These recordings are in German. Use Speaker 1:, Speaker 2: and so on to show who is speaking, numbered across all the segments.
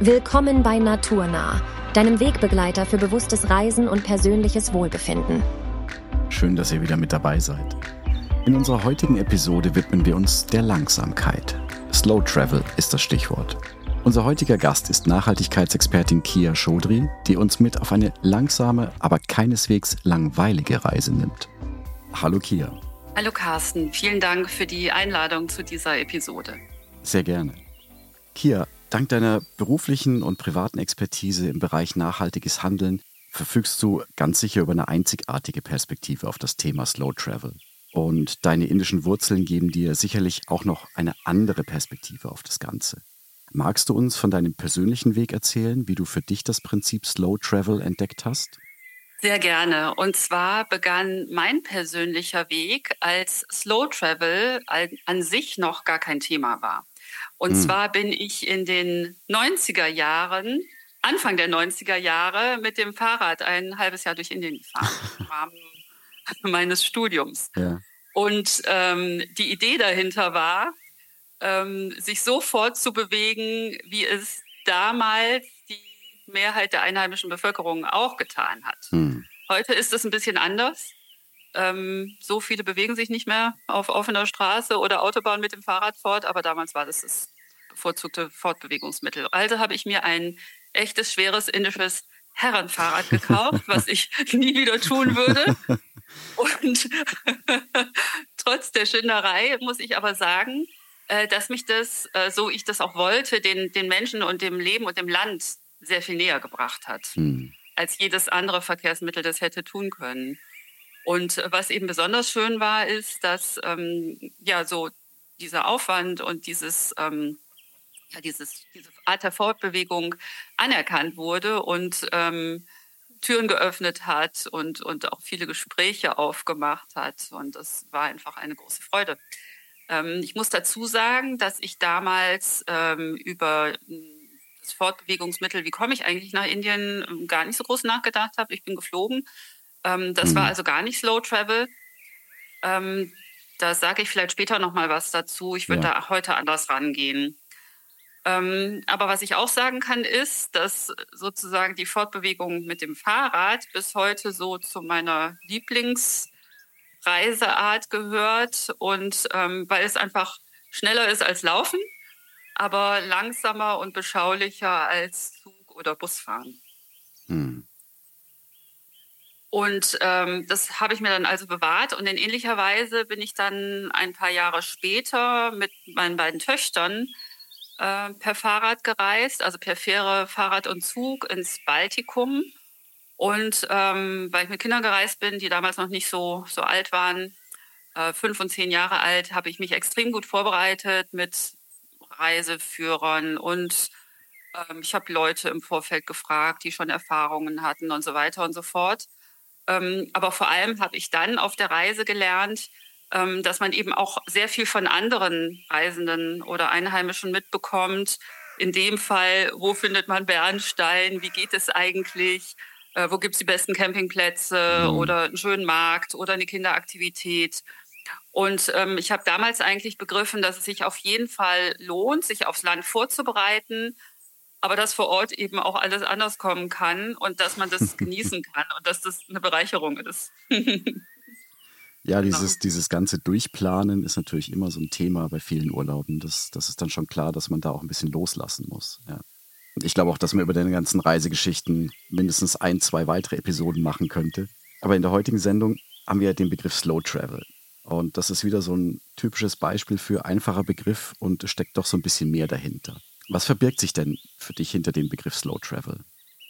Speaker 1: Willkommen bei Naturnah, deinem Wegbegleiter für bewusstes Reisen und persönliches Wohlbefinden.
Speaker 2: Schön, dass ihr wieder mit dabei seid. In unserer heutigen Episode widmen wir uns der Langsamkeit. Slow Travel ist das Stichwort. Unser heutiger Gast ist Nachhaltigkeitsexpertin Kia Chaudhry, die uns mit auf eine langsame, aber keineswegs langweilige Reise nimmt. Hallo Kia.
Speaker 3: Hallo Carsten, vielen Dank für die Einladung zu dieser Episode.
Speaker 2: Sehr gerne. Kia, Dank deiner beruflichen und privaten Expertise im Bereich nachhaltiges Handeln verfügst du ganz sicher über eine einzigartige Perspektive auf das Thema Slow Travel. Und deine indischen Wurzeln geben dir sicherlich auch noch eine andere Perspektive auf das Ganze. Magst du uns von deinem persönlichen Weg erzählen, wie du für dich das Prinzip Slow Travel entdeckt hast?
Speaker 3: Sehr gerne. Und zwar begann mein persönlicher Weg, als Slow Travel an sich noch gar kein Thema war. Und hm. zwar bin ich in den 90er Jahren, Anfang der 90er Jahre, mit dem Fahrrad ein halbes Jahr durch Indien gefahren, im Rahmen meines Studiums. Ja. Und ähm, die Idee dahinter war, ähm, sich so fortzubewegen, wie es damals die Mehrheit der einheimischen Bevölkerung auch getan hat. Hm. Heute ist es ein bisschen anders. Ähm, so viele bewegen sich nicht mehr auf offener Straße oder Autobahn mit dem Fahrrad fort, aber damals war das das bevorzugte Fortbewegungsmittel. Also habe ich mir ein echtes, schweres indisches Herrenfahrrad gekauft, was ich nie wieder tun würde. Und trotz der Schinderei muss ich aber sagen, äh, dass mich das, äh, so ich das auch wollte, den, den Menschen und dem Leben und dem Land sehr viel näher gebracht hat, hm. als jedes andere Verkehrsmittel das hätte tun können. Und was eben besonders schön war, ist, dass ähm, ja so dieser Aufwand und dieses ähm, ja, dieses, diese Art der Fortbewegung anerkannt wurde und ähm, Türen geöffnet hat und, und auch viele Gespräche aufgemacht hat. Und das war einfach eine große Freude. Ähm, ich muss dazu sagen, dass ich damals ähm, über das Fortbewegungsmittel, wie komme ich eigentlich nach Indien, gar nicht so groß nachgedacht habe. Ich bin geflogen ähm, das mhm. war also gar nicht Slow Travel. Ähm, da sage ich vielleicht später noch mal was dazu. Ich würde ja. da heute anders rangehen. Ähm, aber was ich auch sagen kann, ist, dass sozusagen die Fortbewegung mit dem Fahrrad bis heute so zu meiner Lieblingsreiseart gehört und ähm, weil es einfach schneller ist als Laufen, aber langsamer und beschaulicher als Zug oder Busfahren. Hm. Und ähm, das habe ich mir dann also bewahrt. Und in ähnlicher Weise bin ich dann ein paar Jahre später mit meinen beiden Töchtern äh, per Fahrrad gereist, also per Fähre, Fahrrad und Zug ins Baltikum. Und ähm, weil ich mit Kindern gereist bin, die damals noch nicht so, so alt waren, äh, fünf und zehn Jahre alt, habe ich mich extrem gut vorbereitet mit Reiseführern und ähm, ich habe Leute im Vorfeld gefragt, die schon Erfahrungen hatten und so weiter und so fort. Ähm, aber vor allem habe ich dann auf der Reise gelernt, ähm, dass man eben auch sehr viel von anderen Reisenden oder Einheimischen mitbekommt. In dem Fall, wo findet man Bernstein? Wie geht es eigentlich? Äh, wo gibt es die besten Campingplätze mhm. oder einen schönen Markt oder eine Kinderaktivität? Und ähm, ich habe damals eigentlich begriffen, dass es sich auf jeden Fall lohnt, sich aufs Land vorzubereiten aber dass vor Ort eben auch alles anders kommen kann und dass man das genießen kann und dass das eine Bereicherung ist.
Speaker 2: ja, genau. dieses, dieses ganze Durchplanen ist natürlich immer so ein Thema bei vielen Urlauben. Das, das ist dann schon klar, dass man da auch ein bisschen loslassen muss. Ja. Ich glaube auch, dass man über deine ganzen Reisegeschichten mindestens ein, zwei weitere Episoden machen könnte. Aber in der heutigen Sendung haben wir den Begriff Slow Travel. Und das ist wieder so ein typisches Beispiel für einfacher Begriff und steckt doch so ein bisschen mehr dahinter. Was verbirgt sich denn für dich hinter dem Begriff Slow Travel?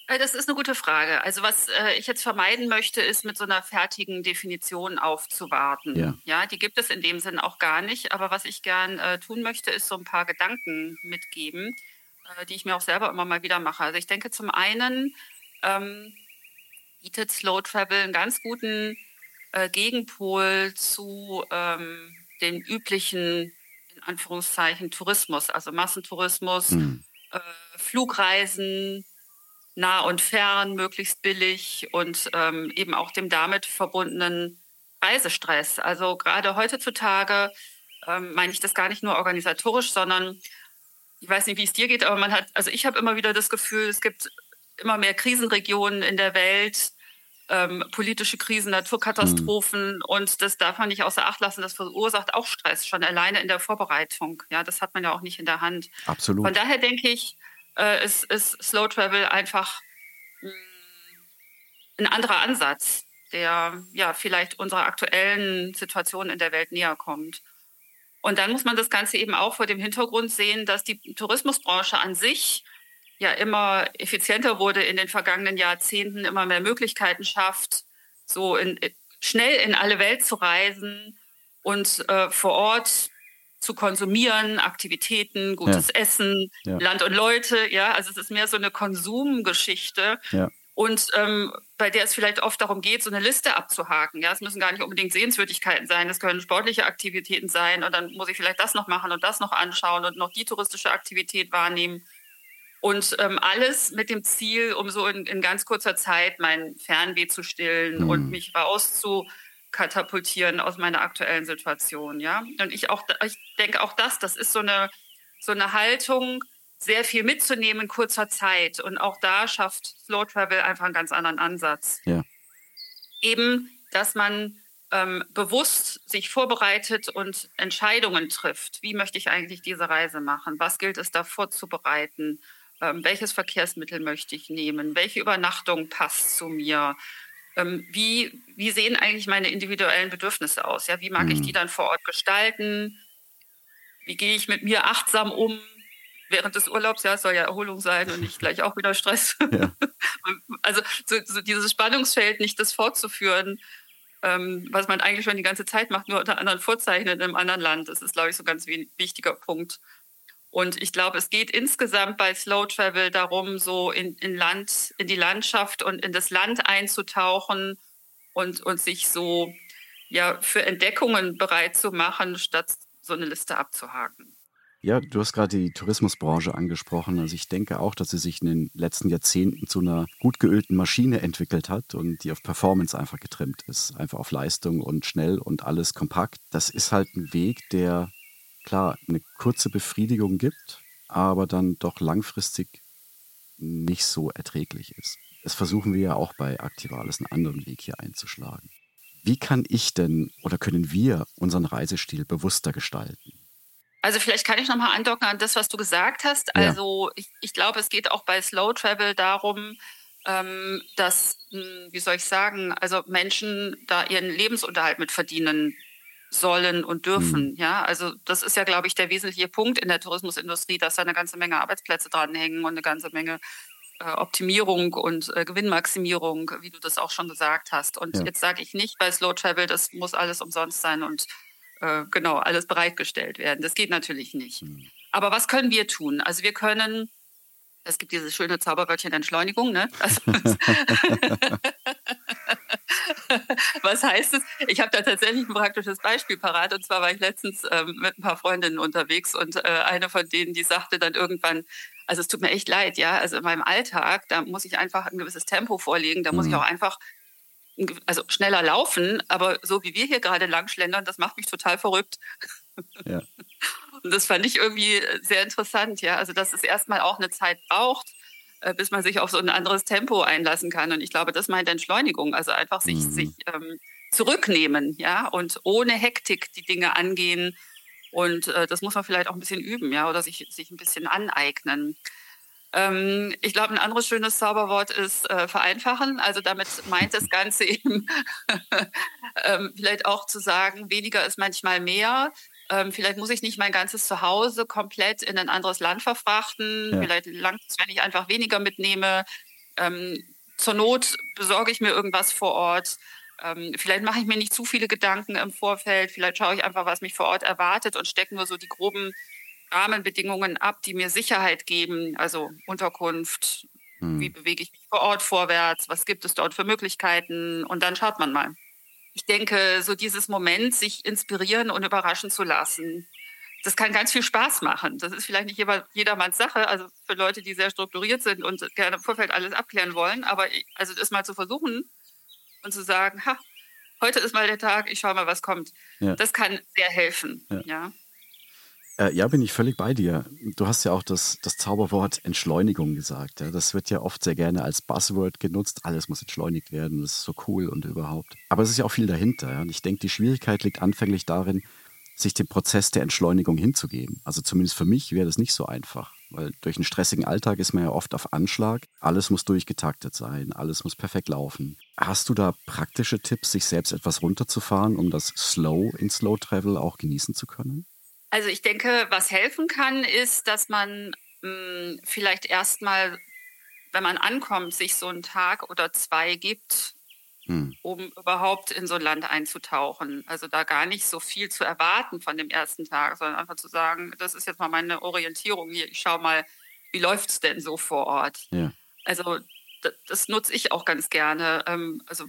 Speaker 3: Äh, das ist eine gute Frage. Also was äh, ich jetzt vermeiden möchte, ist mit so einer fertigen Definition aufzuwarten. Ja. ja, die gibt es in dem Sinn auch gar nicht. Aber was ich gern äh, tun möchte, ist so ein paar Gedanken mitgeben, äh, die ich mir auch selber immer mal wieder mache. Also ich denke zum einen ähm, bietet Slow Travel einen ganz guten äh, Gegenpol zu ähm, den üblichen Anführungszeichen Tourismus, also Massentourismus, mhm. äh, Flugreisen nah und fern, möglichst billig und ähm, eben auch dem damit verbundenen Reisestress. Also gerade heutzutage ähm, meine ich das gar nicht nur organisatorisch, sondern ich weiß nicht, wie es dir geht, aber man hat, also ich habe immer wieder das Gefühl, es gibt immer mehr Krisenregionen in der Welt, ähm, politische Krisen, Naturkatastrophen mhm. und das darf man nicht außer Acht lassen. Das verursacht auch Stress, schon alleine in der Vorbereitung. Ja, das hat man ja auch nicht in der Hand.
Speaker 2: Absolut.
Speaker 3: Von daher denke ich, äh, ist, ist Slow Travel einfach mh, mm, ein anderer Ansatz, der ja vielleicht unserer aktuellen Situation in der Welt näher kommt. Und dann muss man das Ganze eben auch vor dem Hintergrund sehen, dass die Tourismusbranche an sich ja immer effizienter wurde in den vergangenen Jahrzehnten, immer mehr Möglichkeiten schafft, so in, schnell in alle Welt zu reisen und äh, vor Ort zu konsumieren, Aktivitäten, gutes ja. Essen, ja. Land und Leute, ja, also es ist mehr so eine Konsumgeschichte. Ja. Und ähm, bei der es vielleicht oft darum geht, so eine Liste abzuhaken. Ja, es müssen gar nicht unbedingt Sehenswürdigkeiten sein, es können sportliche Aktivitäten sein und dann muss ich vielleicht das noch machen und das noch anschauen und noch die touristische Aktivität wahrnehmen. Und ähm, alles mit dem Ziel, um so in, in ganz kurzer Zeit mein Fernweh zu stillen mhm. und mich rauszukatapultieren aus meiner aktuellen Situation. Ja, und ich auch, ich denke auch das, das ist so eine so eine Haltung, sehr viel mitzunehmen in kurzer Zeit. Und auch da schafft Slow Travel einfach einen ganz anderen Ansatz. Ja. Eben, dass man ähm, bewusst sich vorbereitet und Entscheidungen trifft. Wie möchte ich eigentlich diese Reise machen? Was gilt es da vorzubereiten? Ähm, welches Verkehrsmittel möchte ich nehmen? Welche Übernachtung passt zu mir? Ähm, wie, wie sehen eigentlich meine individuellen Bedürfnisse aus? Ja, wie mag mhm. ich die dann vor Ort gestalten? Wie gehe ich mit mir achtsam um? Während des Urlaubs, ja, es soll ja Erholung sein und nicht gleich auch wieder Stress. Ja. also so, so, dieses Spannungsfeld nicht das fortzuführen, ähm, was man eigentlich schon die ganze Zeit macht, nur unter anderen Vorzeichen in einem anderen Land. Das ist, glaube ich, so ein ganz wichtiger Punkt. Und ich glaube, es geht insgesamt bei Slow Travel darum, so in, in, Land, in die Landschaft und in das Land einzutauchen und, und sich so ja, für Entdeckungen bereit zu machen, statt so eine Liste abzuhaken.
Speaker 2: Ja, du hast gerade die Tourismusbranche angesprochen. Also ich denke auch, dass sie sich in den letzten Jahrzehnten zu einer gut geölten Maschine entwickelt hat und die auf Performance einfach getrimmt ist. Einfach auf Leistung und schnell und alles kompakt. Das ist halt ein Weg, der klar eine kurze Befriedigung gibt, aber dann doch langfristig nicht so erträglich ist. Das versuchen wir ja auch bei Aktivales einen anderen Weg hier einzuschlagen. Wie kann ich denn oder können wir unseren Reisestil bewusster gestalten?
Speaker 3: Also vielleicht kann ich nochmal andocken an das, was du gesagt hast. Ja. Also ich, ich, glaube, es geht auch bei Slow Travel darum, ähm, dass, hm, wie soll ich sagen, also Menschen da ihren Lebensunterhalt mit verdienen sollen und dürfen. Mhm. Ja, also das ist ja, glaube ich, der wesentliche Punkt in der Tourismusindustrie, dass da eine ganze Menge Arbeitsplätze dranhängen und eine ganze Menge äh, Optimierung und äh, Gewinnmaximierung, wie du das auch schon gesagt hast. Und ja. jetzt sage ich nicht bei Slow Travel, das muss alles umsonst sein und äh, genau alles bereitgestellt werden. Das geht natürlich nicht. Mhm. Aber was können wir tun? Also wir können es gibt dieses schöne Zauberwörtchen Entschleunigung, ne? Also, Was heißt es? Ich habe da tatsächlich ein praktisches Beispiel parat. Und zwar war ich letztens ähm, mit ein paar Freundinnen unterwegs und äh, eine von denen, die sagte dann irgendwann, also es tut mir echt leid, ja. Also in meinem Alltag, da muss ich einfach ein gewisses Tempo vorlegen. Da muss ich mhm. auch einfach also schneller laufen, aber so wie wir hier gerade langschlendern, das macht mich total verrückt. Ja. Und das fand ich irgendwie sehr interessant, ja. Also dass es erstmal auch eine Zeit braucht, äh, bis man sich auf so ein anderes Tempo einlassen kann. Und ich glaube, das meint Entschleunigung. Also einfach sich, mhm. sich ähm, zurücknehmen, ja, und ohne Hektik die Dinge angehen. Und äh, das muss man vielleicht auch ein bisschen üben, ja, oder sich, sich ein bisschen aneignen. Ähm, ich glaube, ein anderes schönes Zauberwort ist äh, vereinfachen. Also damit meint das Ganze eben ähm, vielleicht auch zu sagen, weniger ist manchmal mehr. Ähm, vielleicht muss ich nicht mein ganzes Zuhause komplett in ein anderes Land verfrachten. Ja. Vielleicht langt es, wenn ich einfach weniger mitnehme. Ähm, zur Not besorge ich mir irgendwas vor Ort. Ähm, vielleicht mache ich mir nicht zu viele Gedanken im Vorfeld. Vielleicht schaue ich einfach, was mich vor Ort erwartet und stecke nur so die groben Rahmenbedingungen ab, die mir Sicherheit geben. Also Unterkunft, hm. wie bewege ich mich vor Ort vorwärts, was gibt es dort für Möglichkeiten und dann schaut man mal ich denke, so dieses Moment, sich inspirieren und überraschen zu lassen, das kann ganz viel Spaß machen. Das ist vielleicht nicht jedermanns Sache, also für Leute, die sehr strukturiert sind und gerne im Vorfeld alles abklären wollen, aber also das mal zu versuchen und zu sagen, ha, heute ist mal der Tag, ich schaue mal, was kommt. Ja. Das kann sehr helfen. Ja. ja.
Speaker 2: Äh, ja, bin ich völlig bei dir. Du hast ja auch das, das Zauberwort Entschleunigung gesagt. Ja. Das wird ja oft sehr gerne als Buzzword genutzt. Alles muss entschleunigt werden, das ist so cool und überhaupt. Aber es ist ja auch viel dahinter. Ja. Und ich denke, die Schwierigkeit liegt anfänglich darin, sich dem Prozess der Entschleunigung hinzugeben. Also zumindest für mich wäre das nicht so einfach. Weil durch einen stressigen Alltag ist man ja oft auf Anschlag. Alles muss durchgetaktet sein, alles muss perfekt laufen. Hast du da praktische Tipps, sich selbst etwas runterzufahren, um das Slow in Slow Travel auch genießen zu können?
Speaker 3: Also ich denke, was helfen kann, ist, dass man mh, hm, vielleicht erstmal, wenn man ankommt, sich so einen Tag oder zwei gibt, hm. um überhaupt in so ein Land einzutauchen. Also da gar nicht so viel zu erwarten von dem ersten Tag, sondern einfach zu sagen, das ist jetzt mal meine Orientierung hier. Ich schaue mal, wie läuft es denn so vor Ort? Ja. Also das, das, nutze ich auch ganz gerne. Ähm, also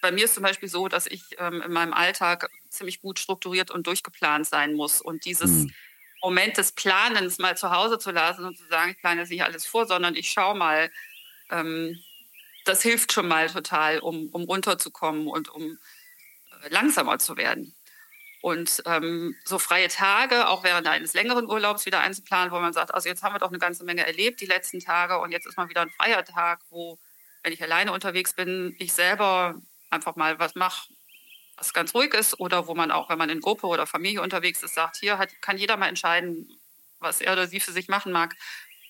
Speaker 3: bei mir ist zum Beispiel so, dass ich ähm, in meinem Alltag ziemlich gut strukturiert und durchgeplant sein muss. Und dieses hm. Moment des Planens mal zu Hause zu lassen und zu sagen, ich plane jetzt nicht alles vor, sondern ich schaue mal, ähm, das hilft schon mal total, um, um runterzukommen und um äh, langsamer zu werden. Und ähm, so freie Tage, auch während eines längeren Urlaubs wieder einzuplanen, wo man sagt, also jetzt haben wir doch eine ganze Menge erlebt die letzten Tage und jetzt ist mal wieder ein freier Tag, wo, wenn ich alleine unterwegs bin, ich selber einfach mal was mache, was ganz ruhig ist oder wo man auch, wenn man in Gruppe oder Familie unterwegs ist, sagt, hier hat, kann jeder mal entscheiden, was er oder sie für sich machen mag.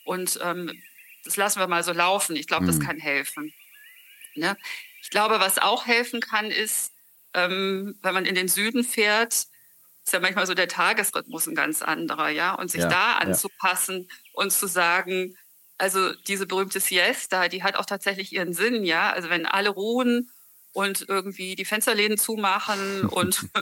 Speaker 3: Und ähm, das lassen wir mal so laufen. Ich glaube, mhm. das kann helfen. Ne? Ich glaube, was auch helfen kann, ist, ähm, wenn man in den Süden fährt, ist ja manchmal so der Tagesrhythmus ein ganz anderer, ja, und sich ja, da anzupassen ja. und zu sagen, also diese berühmte Siesta, die hat auch tatsächlich ihren Sinn, ja. Also wenn alle ruhen und irgendwie die Fensterläden zumachen und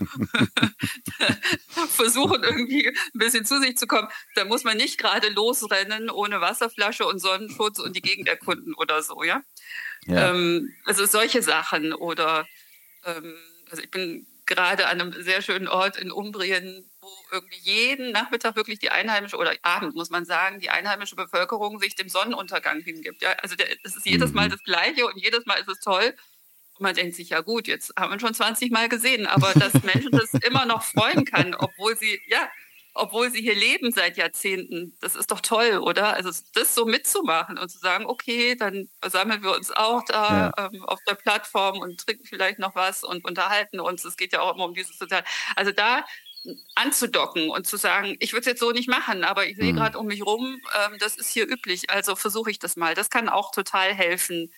Speaker 3: versuchen irgendwie ein bisschen zu sich zu kommen, dann muss man nicht gerade losrennen ohne Wasserflasche und Sonnenschutz und die Gegend erkunden oder so, ja. ja. Ähm, also solche Sachen oder ähm, also ich bin gerade an einem sehr schönen Ort in Umbrien, wo irgendwie jeden Nachmittag wirklich die einheimische oder Abend muss man sagen, die einheimische Bevölkerung sich dem Sonnenuntergang hingibt. Ja, also es ist jedes Mal mhm. das Gleiche und jedes Mal ist es toll. Man denkt sich, ja gut, jetzt haben wir schon 20 Mal gesehen, aber dass Menschen das immer noch freuen kann, obwohl sie, ja, obwohl sie hier leben seit Jahrzehnten, das ist doch toll, oder? Also das so mitzumachen und zu sagen, okay, dann versammeln wir uns auch da ja. ähm, auf der Plattform und trinken vielleicht noch was und unterhalten uns. Es geht ja auch immer um dieses Sozial. Also da anzudocken und zu sagen, ich würde es jetzt so nicht machen, aber ich sehe mhm. gerade um mich rum, ähm, das ist hier üblich, also versuche ich das mal. Das kann auch total helfen,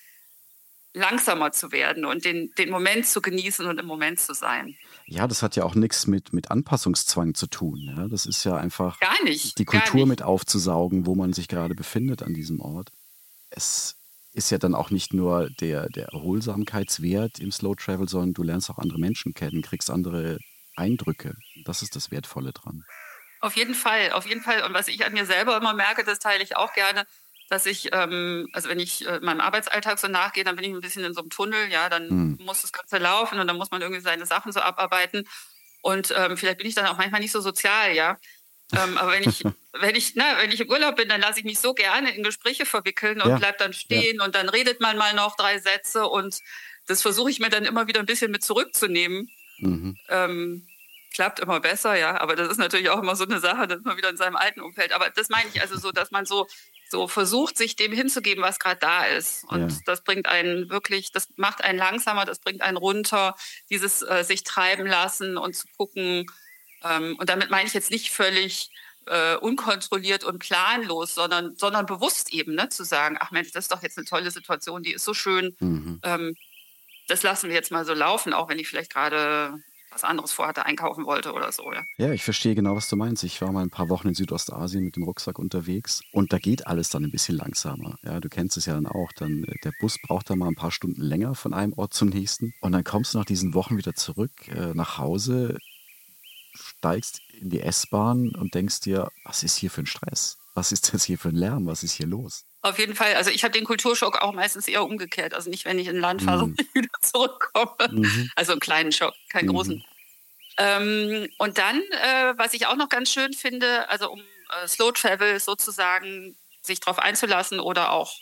Speaker 3: langsamer zu werden und den, den Moment zu genießen und im Moment zu sein.
Speaker 2: Ja, das hat ja auch nichts mit, mit Anpassungszwang zu tun. Ja? Das ist ja einfach
Speaker 3: gar nicht,
Speaker 2: die Kultur mit aufzusaugen, wo man sich gerade befindet an diesem Ort. Es ist ja dann auch nicht nur der, der Erholsamkeitswert im Slow Travel, sondern du lernst auch andere Menschen kennen, kriegst andere Eindrücke. Das ist das Wertvolle dran.
Speaker 3: Auf jeden Fall, auf jeden Fall. Und was ich an mir selber immer merke, das teile ich auch gerne dass ich, ähm, also wenn ich äh, meinem Arbeitsalltag so nachgehe, dann bin ich ein bisschen in so einem Tunnel, ja, dann mhm. muss das Ganze laufen und dann muss man irgendwie seine Sachen so abarbeiten. Und ähm, vielleicht bin ich dann auch manchmal nicht so sozial, ja. Ähm, aber wenn ich, wenn ich, na, wenn ich im Urlaub bin, dann lasse ich mich so gerne in Gespräche verwickeln und ja. bleib dann stehen ja. und dann redet man mal noch drei Sätze und das versuche ich mir dann immer wieder ein bisschen mit zurückzunehmen. Mhm. Ähm, klappt immer besser, ja. Aber das ist natürlich auch immer so eine Sache, dass man wieder in seinem alten Umfeld. Aber das meine ich also so, dass man so so versucht, sich dem hinzugeben, was gerade da ist. Und ja. das bringt einen wirklich, das macht einen langsamer, das bringt einen runter, dieses äh, sich treiben lassen und zu gucken. Ähm, und damit meine ich jetzt nicht völlig äh, unkontrolliert und planlos, sondern, sondern bewusst eben, ne, zu sagen, ach Mensch, das ist doch jetzt eine tolle Situation, die ist so schön. Mhm. Ähm, das lassen wir jetzt mal so laufen, auch wenn ich vielleicht gerade was anderes vorhatte, einkaufen wollte oder so. Ja.
Speaker 2: ja, ich verstehe genau, was du meinst. Ich war mal ein paar Wochen in Südostasien mit dem Rucksack unterwegs und da geht alles dann ein bisschen langsamer. Ja, du kennst es ja dann auch. Dann, äh, der Bus braucht dann mal ein paar Stunden länger von einem Ort zum nächsten und dann kommst du nach diesen Wochen wieder zurück äh, nach Hause, steigst in die S-Bahn und denkst dir, was ist hier für ein Stress? Was ist das hier für ein Lärm? Was ist hier los?
Speaker 3: Auf jeden Fall. Also ich habe den Kulturschock auch meistens eher umgekehrt. Also nicht, wenn ich in Land fahre mhm. wieder zurückkomme. Mhm. Also einen kleinen Schock, keinen mhm. großen. Ähm, und dann, äh, was ich auch noch ganz schön finde, also um äh, Slow Travel sozusagen sich darauf einzulassen oder auch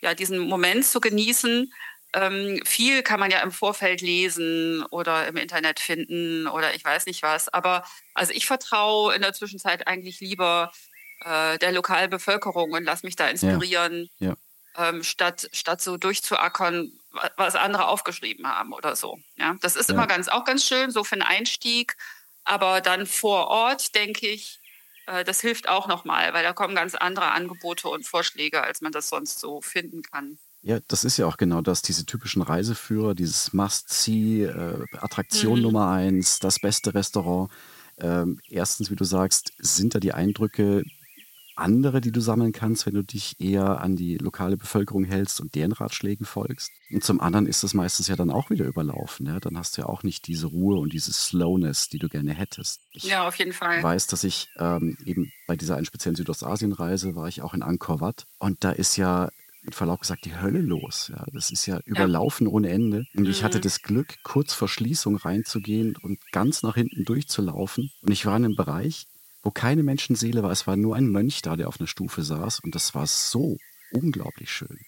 Speaker 3: ja, diesen Moment zu genießen, Ähm, viel kann man ja im Vorfeld lesen oder im Internet finden oder ich weiß nicht was. Aber also ich vertraue in der Zwischenzeit eigentlich lieber äh, der lokalen Bevölkerung und lass mich da inspirieren, ja. Ja. Ähm, statt, statt so durchzuackern, was andere aufgeschrieben haben oder so. Ja, das ist ja. immer ganz auch ganz schön, so für einen Einstieg. Aber dann vor Ort, denke ich, äh, das hilft auch nochmal, weil da kommen ganz andere Angebote und Vorschläge, als man das sonst so finden kann.
Speaker 2: Ja, das ist ja auch genau das, diese typischen Reiseführer, dieses Must-See, äh, Attraktion mhm. Nummer eins, das beste Restaurant. Ähm, erstens, wie du sagst, sind da die Eindrücke andere, die du sammeln kannst, wenn du dich eher an die lokale Bevölkerung hältst und deren Ratschlägen folgst. Und zum anderen ist das meistens ja dann auch wieder überlaufen. Ja? Dann hast du ja auch nicht diese Ruhe und diese Slowness, die du gerne hättest.
Speaker 3: Ich ja, auf jeden Fall.
Speaker 2: weiß, dass ich ähm, eben bei dieser einen speziellen Südostasien-Reise war ich auch in Angkor Wat und da ist ja mit Verlaub gesagt die Hölle los. Ja, das ist ja überlaufen ja. ohne Ende. Und mhm. ich hatte mhm. das Glück, kurz vor Schließung reinzugehen und ganz nach hinten durchzulaufen. Und ich war in einem Bereich, wo keine Menschenseele war. Es war nur ein Mönch da, der auf einer Stufe saß. Und das war so unglaublich schön.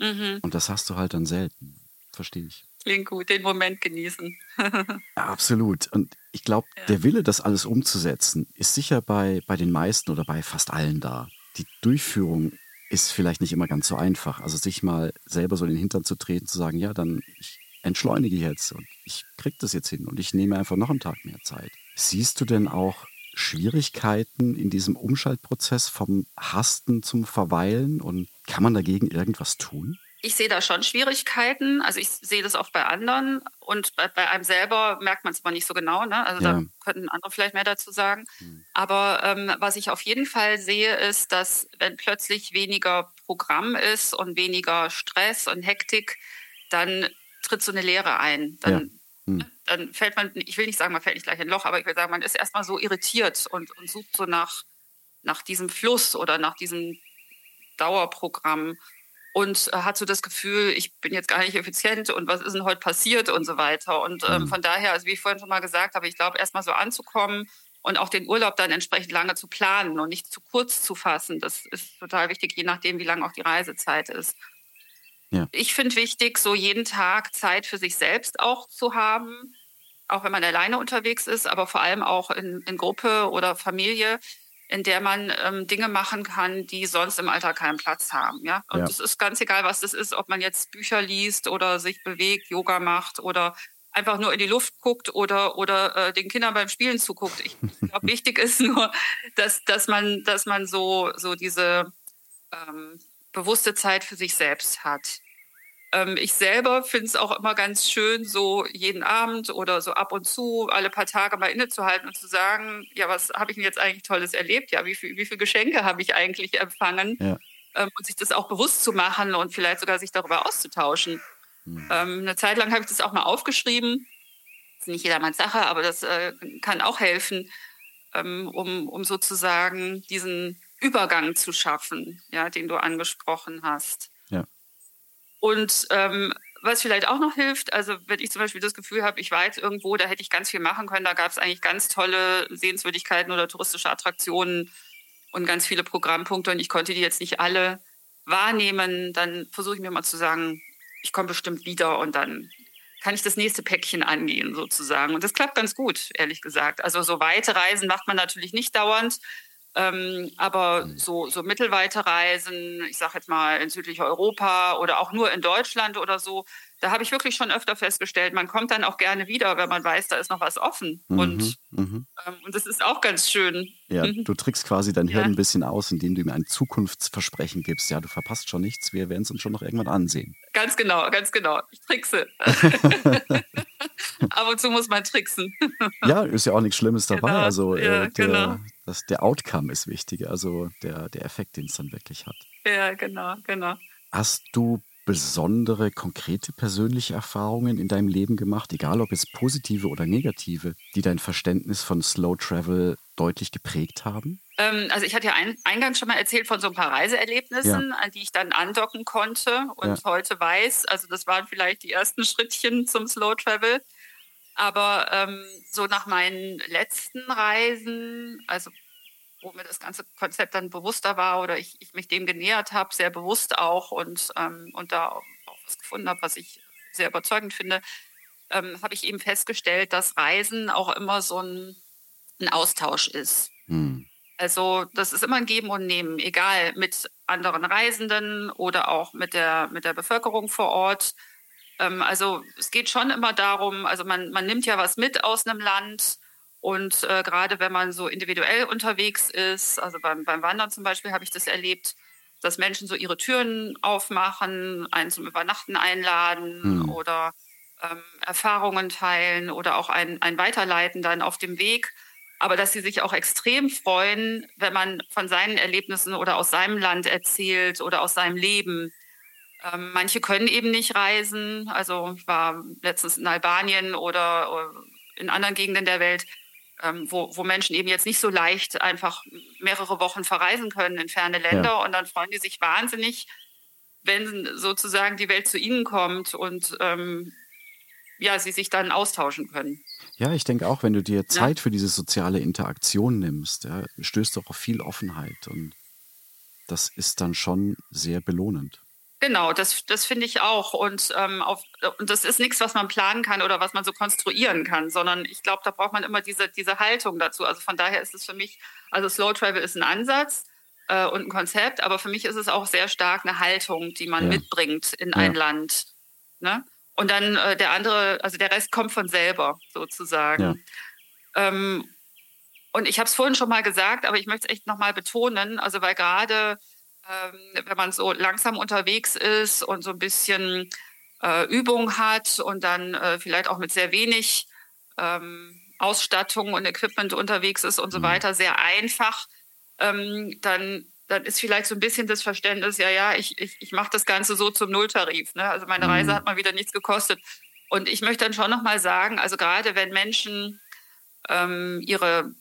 Speaker 2: Mhm. Und das hast du halt dann selten. Verstehe ich.
Speaker 3: Klingt gut, den Moment genießen.
Speaker 2: ja, absolut. Und ich glaube, ja. der Wille, das alles umzusetzen, ist sicher bei, bei den meisten oder bei fast allen da. Die Durchführung ist vielleicht nicht immer ganz so einfach. Also sich mal selber so in den Hintern zu treten, zu sagen, ja, dann ich entschleunige jetzt und ich kriege das jetzt hin und ich nehme einfach noch einen Tag mehr Zeit. Siehst du denn auch Schwierigkeiten in diesem Umschaltprozess vom Hasten zum Verweilen und kann man dagegen irgendwas tun?
Speaker 3: Ich sehe da schon Schwierigkeiten. Also ich sehe das auch bei anderen und bei, bei einem selber merkt man es aber nicht so genau. Ne? Also ja. da könnten andere vielleicht mehr dazu sagen. Hm. Aber ähm, was ich auf jeden Fall sehe, ist, dass wenn plötzlich weniger Programm ist und weniger Stress und Hektik, dann tritt so eine Leere ein. Dann hm. Dann fällt man, ich will nicht sagen, man fällt nicht gleich in ein Loch, aber ich will sagen, man ist erstmal so irritiert und, und sucht so nach, nach diesem Fluss oder nach diesem Dauerprogramm und äh, hat so das Gefühl, ich bin jetzt gar nicht effizient und was ist denn heute passiert und so weiter. Und ähm, mhm. von daher, also wie ich vorhin schon mal gesagt habe, ich glaube, erstmal so anzukommen und auch den Urlaub dann entsprechend lange zu planen und nicht zu kurz zu fassen, das ist total wichtig, je nachdem, wie lang auch die Reisezeit ist. Ja. Ich finde wichtig, so jeden Tag Zeit für sich selbst auch zu haben, auch wenn man alleine unterwegs ist, aber vor allem auch in, in Gruppe oder Familie, in der man ähm, Dinge machen kann, die sonst im Alltag keinen Platz haben. Ja? Und es ja. ist ganz egal, was das ist, ob man jetzt Bücher liest oder sich bewegt, Yoga macht oder einfach nur in die Luft guckt oder, oder äh, den Kindern beim Spielen zuguckt. Ich glaube, wichtig ist nur, dass, dass man, dass man so, so diese ähm, bewusste Zeit für sich selbst hat. Ähm, ich selber finde es auch immer ganz schön, so jeden Abend oder so ab und zu alle paar Tage mal innezuhalten und zu sagen, ja, was habe ich denn jetzt eigentlich Tolles erlebt? Ja, wie, viel, wie viele Geschenke habe ich eigentlich empfangen? Ja. Ähm, und sich das auch bewusst zu machen und vielleicht sogar sich darüber auszutauschen. Mhm. Ähm, eine Zeit lang habe ich das auch mal aufgeschrieben. Das ist nicht jedermanns Sache, aber das äh, kann auch helfen, ähm, um, um sozusagen diesen Übergang zu schaffen, ja, den du angesprochen hast. Und ähm, was vielleicht auch noch hilft, also wenn ich zum Beispiel das Gefühl habe, ich war jetzt irgendwo, da hätte ich ganz viel machen können, da gab es eigentlich ganz tolle Sehenswürdigkeiten oder touristische Attraktionen und ganz viele Programmpunkte und ich konnte die jetzt nicht alle wahrnehmen, dann versuche ich mir mal zu sagen, ich komme bestimmt wieder und dann kann ich das nächste Päckchen angehen sozusagen. Und das klappt ganz gut, ehrlich gesagt. Also so weite Reisen macht man natürlich nicht dauernd, ähm, aber mhm. so, so mittelweite Reisen, ich sage jetzt mal in südlicher Europa oder auch nur in Deutschland oder so, da habe ich wirklich schon öfter festgestellt, man kommt dann auch gerne wieder, wenn man weiß, da ist noch was offen. Mhm, und, mhm. Ähm, und das ist auch ganz schön.
Speaker 2: Ja, du trickst quasi dein Hirn ja. ein bisschen aus, indem du ihm ein Zukunftsversprechen gibst. Ja, du verpasst schon nichts, wir werden es uns schon noch irgendwann ansehen.
Speaker 3: Ganz genau, ganz genau. Ich trickse. Ab und zu muss man tricksen.
Speaker 2: ja, ist ja auch nichts Schlimmes dabei. Genau. Also ja, äh, der, genau. Das, der Outcome ist wichtig, also der, der Effekt, den es dann wirklich hat.
Speaker 3: Ja, genau, genau.
Speaker 2: Hast du besondere, konkrete persönliche Erfahrungen in deinem Leben gemacht, egal ob es positive oder negative, die dein Verständnis von Slow Travel deutlich geprägt haben?
Speaker 3: Ähm, also ich hatte ja ein, eingangs schon mal erzählt von so ein paar Reiseerlebnissen, ja. an die ich dann andocken konnte und ja. heute weiß, also das waren vielleicht die ersten Schrittchen zum Slow Travel. Aber ähm, so nach meinen letzten Reisen, also wo mir das ganze Konzept dann bewusster war oder ich, ich mich dem genähert habe, sehr bewusst auch und, ähm, und da auch gefunden habe, was ich sehr überzeugend finde, ähm, habe ich eben festgestellt, dass Reisen auch immer so ein, ein Austausch ist. Hm. Also das ist immer ein Geben und Nehmen, egal mit anderen Reisenden oder auch mit der, mit der Bevölkerung vor Ort. Ähm, also es geht schon immer darum, also man, man nimmt ja was mit aus einem Land und äh, gerade wenn man so individuell unterwegs ist, also beim, beim Wandern zum Beispiel habe ich das erlebt, dass Menschen so ihre Türen aufmachen, einen zum Übernachten einladen hm. oder ähm, Erfahrungen teilen oder auch ein, ein Weiterleiten dann auf dem Weg. Aber dass sie sich auch extrem freuen, wenn man von seinen Erlebnissen oder aus seinem Land erzählt oder aus seinem Leben. Ähm, manche können eben nicht reisen. Also ich war letztens in Albanien oder äh, in anderen Gegenden der Welt, ähm, wo, wo Menschen eben jetzt nicht so leicht einfach mehrere Wochen verreisen können in ferne Länder. Ja. Und dann freuen die sich wahnsinnig, wenn sozusagen die Welt zu ihnen kommt und ähm, ja, sie sich dann austauschen können.
Speaker 2: Ja, ich denke auch, wenn du dir Zeit ja. für diese soziale Interaktion nimmst, ja, stößt du auch auf viel Offenheit und das ist dann schon sehr belohnend.
Speaker 3: Genau, das, das finde ich auch. Und, ähm, auf, und das ist nichts, was man planen kann oder was man so konstruieren kann, sondern ich glaube, da braucht man immer diese, diese Haltung dazu. Also von daher ist es für mich, also Slow Travel ist ein Ansatz äh, und ein Konzept, aber für mich ist es auch sehr stark eine Haltung, die man ja. mitbringt in ja. ein Land. Ne? Und dann äh, der andere, also der Rest kommt von selber sozusagen. Ja. Ähm, und ich habe es vorhin schon mal gesagt, aber ich möchte es echt nochmal betonen, also weil gerade ähm, wenn man so langsam unterwegs ist und so ein bisschen äh, Übung hat und dann äh, vielleicht auch mit sehr wenig ähm, Ausstattung und Equipment unterwegs ist und so mhm. weiter, sehr einfach, ähm, dann dann ist vielleicht so ein bisschen das Verständnis, ja, ja, ich, ich, ich mache das Ganze so zum Nulltarif. Ne? Also meine Reise mhm. hat mal wieder nichts gekostet. Und ich möchte dann schon nochmal sagen, also gerade wenn Menschen ähm, ihre,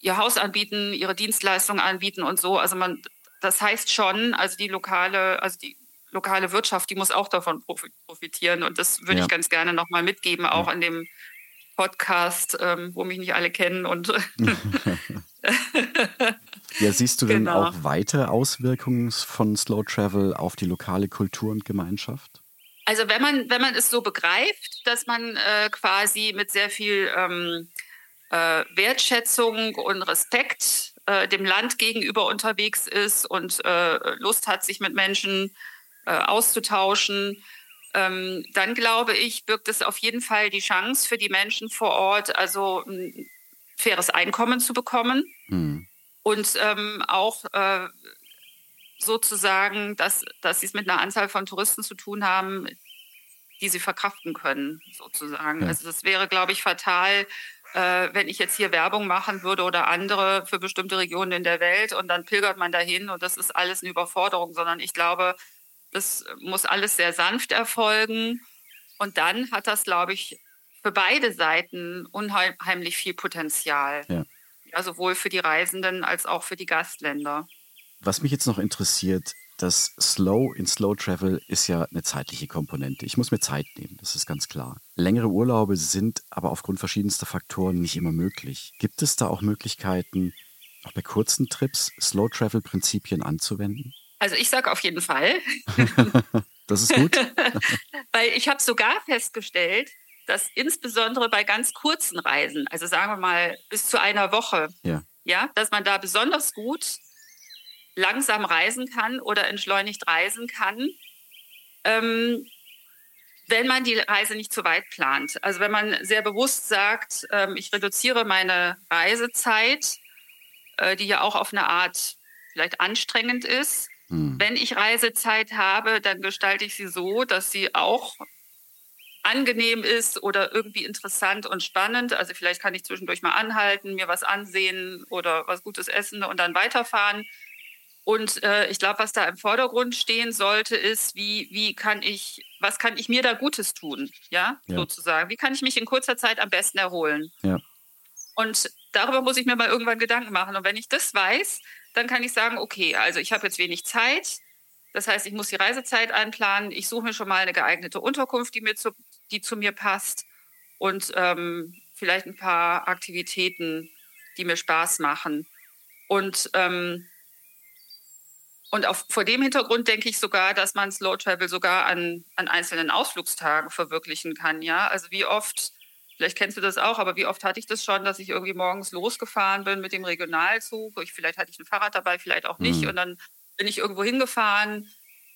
Speaker 3: ihr Haus anbieten, ihre Dienstleistungen anbieten und so, also man, das heißt schon, also die lokale, also die lokale Wirtschaft, die muss auch davon profitieren. Und das würde ja. ich ganz gerne nochmal mitgeben, auch ja. in dem Podcast, ähm, wo mich nicht alle kennen und
Speaker 2: Ja, siehst du denn genau. auch weitere Auswirkungen von Slow Travel auf die lokale Kultur und Gemeinschaft?
Speaker 3: Also wenn man, wenn man es so begreift, dass man äh, quasi mit sehr viel ähm, äh, Wertschätzung und Respekt äh, dem Land gegenüber unterwegs ist und äh, Lust hat, sich mit Menschen äh, auszutauschen, ähm, dann glaube ich, birgt es auf jeden Fall die Chance für die Menschen vor Ort, also ein faires Einkommen zu bekommen. Mhm und ähm, auch äh, sozusagen, dass, dass sie es mit einer Anzahl von Touristen zu tun haben, die sie verkraften können, sozusagen. Ja. Also das wäre, glaube ich, fatal, äh, wenn ich jetzt hier Werbung machen würde oder andere für bestimmte Regionen in der Welt und dann pilgert man dahin und das ist alles eine Überforderung, sondern ich glaube, das muss alles sehr sanft erfolgen. Und dann hat das, glaube ich, für beide Seiten unheimlich viel Potenzial. Ja ja, sowohl für die Reisenden als auch für die Gastländer.
Speaker 2: Was mich jetzt noch interessiert, das Slow in Slow Travel ist ja eine zeitliche Komponente. Ich muss mir Zeit nehmen, das ist ganz klar. Längere Urlaube sind aber aufgrund verschiedenster Faktoren nicht immer möglich. Gibt es da auch Möglichkeiten, auch bei kurzen Trips Slow Travel Prinzipien anzuwenden?
Speaker 3: Also ich sage auf jeden Fall.
Speaker 2: das ist gut.
Speaker 3: Weil ich habe sogar festgestellt, dass insbesondere bei ganz kurzen Reisen, also sagen wir mal bis zu einer Woche, ja, ja dass man da besonders gut langsam reisen kann oder entschleunigt reisen kann, ähm, wenn man die Reise nicht zu weit plant. Also wenn man sehr bewusst sagt, ähm, ich reduziere meine Reisezeit, äh, die ja auch auf eine Art vielleicht anstrengend ist. Hm. Wenn ich Reisezeit habe, dann gestalte ich sie so, dass sie auch angenehm ist oder irgendwie interessant und spannend. Also vielleicht kann ich zwischendurch mal anhalten, mir was ansehen oder was Gutes essen und dann weiterfahren. Und äh, ich glaube, was da im Vordergrund stehen sollte, ist, wie, wie kann ich, was kann ich mir da Gutes tun? Ja, ja. sozusagen. Wie kann ich mich in kurzer Zeit am besten erholen? Ja. Und darüber muss ich mir mal irgendwann Gedanken machen. Und wenn ich das weiß, dann kann ich sagen, okay, also ich habe jetzt wenig Zeit. Das heißt, ich muss die Reisezeit einplanen. Ich suche mir schon mal eine geeignete Unterkunft, die mir zu, die zu mir passt und ähm, vielleicht ein paar Aktivitäten, die mir Spaß machen. Und, ähm, Und auf, vor dem Hintergrund denke ich sogar, dass man Slow Travel sogar an, an einzelnen Ausflugstagen verwirklichen kann. Ja, also wie oft, vielleicht kennst du das auch, aber wie oft hatte ich das schon, dass ich irgendwie morgens losgefahren bin mit dem Regionalzug. Ich, vielleicht hatte ich ein Fahrrad dabei, vielleicht auch nicht. Mhm. Und dann bin ich irgendwo hingefahren,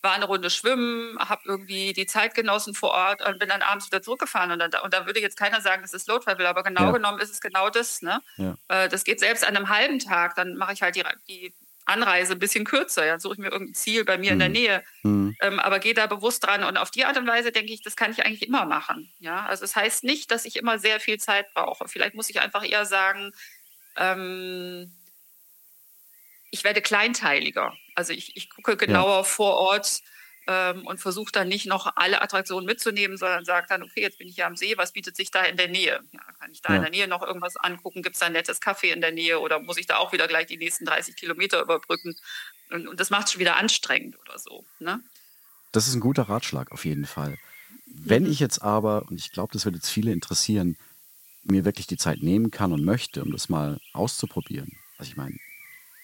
Speaker 3: war eine Runde schwimmen, habe irgendwie die Zeit genossen vor Ort und bin dann abends wieder zurückgefahren. Und, dann, und da würde jetzt keiner sagen, das ist Slow Travel, aber genau ja. genommen ist es genau das. Ne? Ja. Äh, das geht selbst an einem halben Tag, dann mache ich halt die, die Anreise ein bisschen kürzer. Ja, suche ich mir irgendein Ziel bei mir mhm. in der mhm. Nähe. Mhm. Ähm, aber gehe da bewusst dran. Und auf die Art und Weise denke ich, das kann ich eigentlich immer machen. Ja, also es das heißt nicht, dass ich immer sehr viel Zeit brauche. Vielleicht muss ich einfach eher sagen, ähm, ich werde kleinteiliger. Also ich, ich gucke genauer ja. vor Ort ähm, und versuche dann nicht noch alle Attraktionen mitzunehmen, sondern sage dann, okay, jetzt bin ich hier am See, was bietet sich da in der Nähe? Ja, kann ich da ja. in der Nähe noch irgendwas angucken? Gibt es da ein nettes Café in der Nähe oder muss ich da auch wieder gleich die nächsten 30 Kilometer überbrücken? Und, und das macht es schon wieder anstrengend oder so. Ne?
Speaker 2: Das ist ein guter Ratschlag auf jeden Fall. Wenn mhm. ich jetzt aber, und ich glaube, das wird jetzt viele interessieren, mir wirklich die Zeit nehmen kann und möchte, um das mal auszuprobieren. Also ich meine,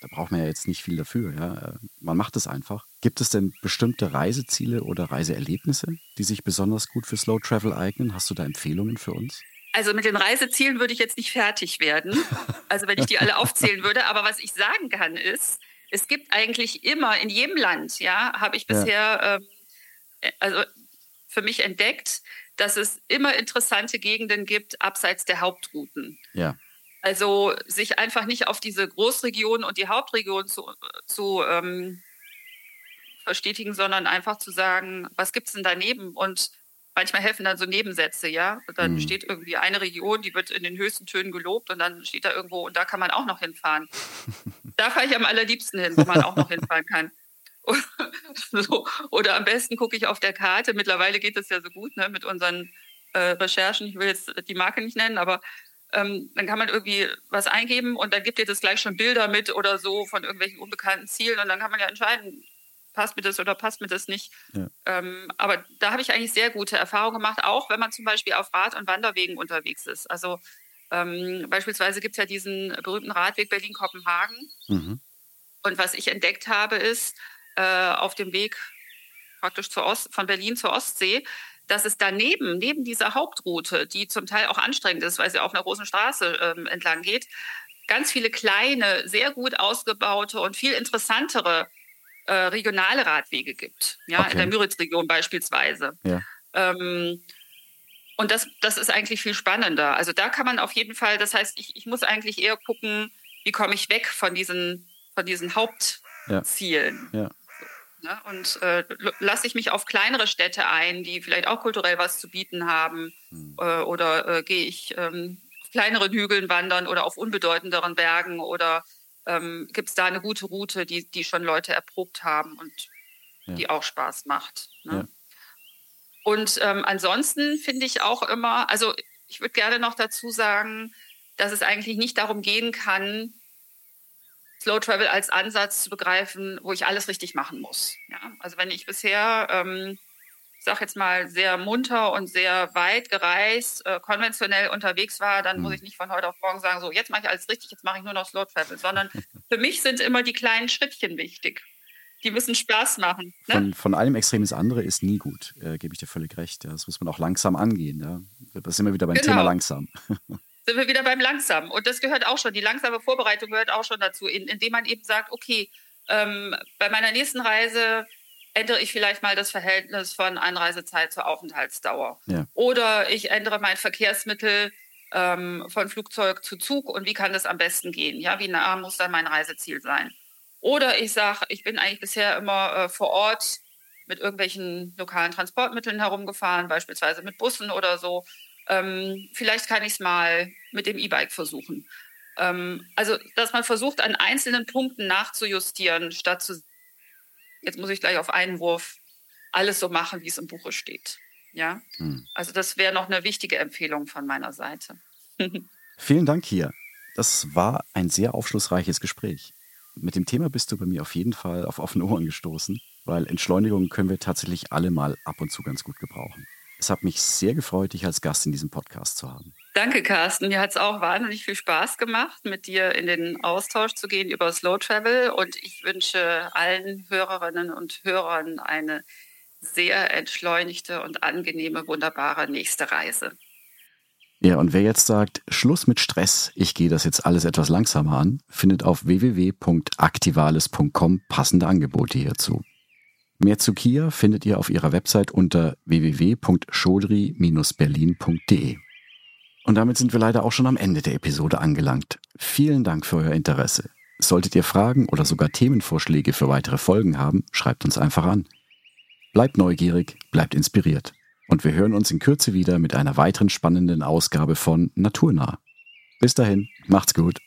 Speaker 2: da braucht man ja jetzt nicht viel dafür. Ja? Äh, man macht es einfach. Gibt es denn bestimmte Reiseziele oder Reiseerlebnisse, die sich besonders gut für Slow Travel eignen? Hast du da Empfehlungen für uns?
Speaker 3: Also mit den Reisezielen würde ich jetzt nicht fertig werden, also wenn ich die alle aufzählen würde. Aber was ich sagen kann ist, es gibt eigentlich immer in jedem Land, ja, habe ich bisher, ja. ähm, äh, also für mich entdeckt, dass es immer interessante Gegenden gibt abseits der Hauptrouten.
Speaker 2: Ja.
Speaker 3: Also sich einfach nicht auf diese Großregion und die Hauptregion zu, zu ähm, verstetigen, sondern einfach zu sagen, was gibt es denn daneben? Und manchmal helfen dann so Nebensätze, ja. Und dann mhm. steht irgendwie eine Region, die wird in den höchsten Tönen gelobt und dann steht da irgendwo, und da kann man auch noch hinfahren. da fahre ich am allerliebsten hin, wo man auch noch hinfahren kann. so. Oder am besten gucke ich auf der Karte. Mittlerweile geht das ja so gut ne, mit unseren äh, Recherchen. Ich will jetzt die Marke nicht nennen, aber ähm, dann kann man irgendwie was eingeben und dann gibt dir das gleich schon Bilder mit oder so von irgendwelchen unbekannten Zielen und dann kann man ja entscheiden, passt mir das oder passt mir das nicht. Ja. Ähm, aber da habe ich eigentlich sehr gute Erfahrungen gemacht, auch wenn man zum Beispiel auf Rad- und Wanderwegen unterwegs ist. Also ähm, beispielsweise gibt es ja diesen berühmten Radweg Berlin-Kopenhagen. Mhm. Und was ich entdeckt habe, ist äh, auf dem Weg praktisch Ost, von Berlin zur Ostsee, dass es daneben, neben dieser Hauptroute, die zum Teil auch anstrengend ist, weil sie auf einer großen Straße ähm, entlang geht, ganz viele kleine, sehr gut ausgebaute und viel interessantere äh, regionale Radwege gibt. Ja, okay. in der Müritzregion beispielsweise. Ja. Ähm, und das, das ist eigentlich viel spannender. Also da kann man auf jeden Fall, das heißt, ich, ich muss eigentlich eher gucken, wie komme ich weg von diesen, von diesen Hauptzielen. Ja. Ja. Ne? Und äh, lasse ich mich auf kleinere Städte ein, die vielleicht auch kulturell was zu bieten haben, hm. äh, oder äh, gehe ich ähm, auf kleineren Hügeln wandern oder auf unbedeutenderen Bergen oder ähm, gibt es da eine gute Route, die, die schon Leute erprobt haben und ja. die auch Spaß macht. Ne? Ja. Und ähm, ansonsten finde ich auch immer, also ich würde gerne noch dazu sagen, dass es eigentlich nicht darum gehen kann, Slow Travel als Ansatz zu begreifen, wo ich alles richtig machen muss. Ja? Also wenn ich bisher, ähm, ich sage jetzt mal, sehr munter und sehr weit gereist, äh, konventionell unterwegs war, dann mhm. muss ich nicht von heute auf morgen sagen, so jetzt mache ich alles richtig, jetzt mache ich nur noch Slow Travel, sondern für mich sind immer die kleinen Schrittchen wichtig. Die müssen Spaß machen.
Speaker 2: Ne? Von, von einem Extrem ins andere ist nie gut, äh, gebe ich dir völlig recht. Das muss man auch langsam angehen. Ja. Das sind wir wieder beim genau. Thema langsam.
Speaker 3: sind wir wieder beim Langsam. Und das gehört auch schon, die langsame Vorbereitung gehört auch schon dazu, in, indem man eben sagt, okay, ähm, bei meiner nächsten Reise ändere ich vielleicht mal das Verhältnis von Einreisezeit zur Aufenthaltsdauer. Ja. Oder ich ändere mein Verkehrsmittel ähm, von Flugzeug zu Zug und wie kann das am besten gehen? Ja, wie nah muss dann mein Reiseziel sein? Oder ich sage, ich bin eigentlich bisher immer äh, vor Ort mit irgendwelchen lokalen Transportmitteln herumgefahren, beispielsweise mit Bussen oder so. Ähm, vielleicht kann ich es mal mit dem E-Bike versuchen. Ähm, also, dass man versucht, an einzelnen Punkten nachzujustieren, statt zu, jetzt muss ich gleich auf einen Wurf alles so machen, wie es im Buche steht. Ja, hm. also das wäre noch eine wichtige Empfehlung von meiner Seite.
Speaker 2: Vielen Dank hier. Das war ein sehr aufschlussreiches Gespräch. Mit dem Thema bist du bei mir auf jeden Fall auf offene Ohren gestoßen, weil Entschleunigung können wir tatsächlich alle mal ab und zu ganz gut gebrauchen. Es hat mich sehr gefreut, dich als Gast in diesem Podcast zu haben.
Speaker 3: Danke, Carsten. Mir hat es auch wahnsinnig viel Spaß gemacht, mit dir in den Austausch zu gehen über Slow Travel. Und ich wünsche allen Hörerinnen und Hörern eine sehr entschleunigte und angenehme, wunderbare nächste Reise.
Speaker 2: Ja, und wer jetzt sagt, Schluss mit Stress, ich gehe das jetzt alles etwas langsamer an, findet auf www.aktivales.com passende Angebote hierzu. Mehr zu Kia findet ihr auf ihrer Website unter www.schodri-berlin.de. Und damit sind wir leider auch schon am Ende der Episode angelangt. Vielen Dank für euer Interesse. Solltet ihr Fragen oder sogar Themenvorschläge für weitere Folgen haben, schreibt uns einfach an. Bleibt neugierig, bleibt inspiriert. Und wir hören uns in Kürze wieder mit einer weiteren spannenden Ausgabe von Naturnah. Bis dahin, macht's gut.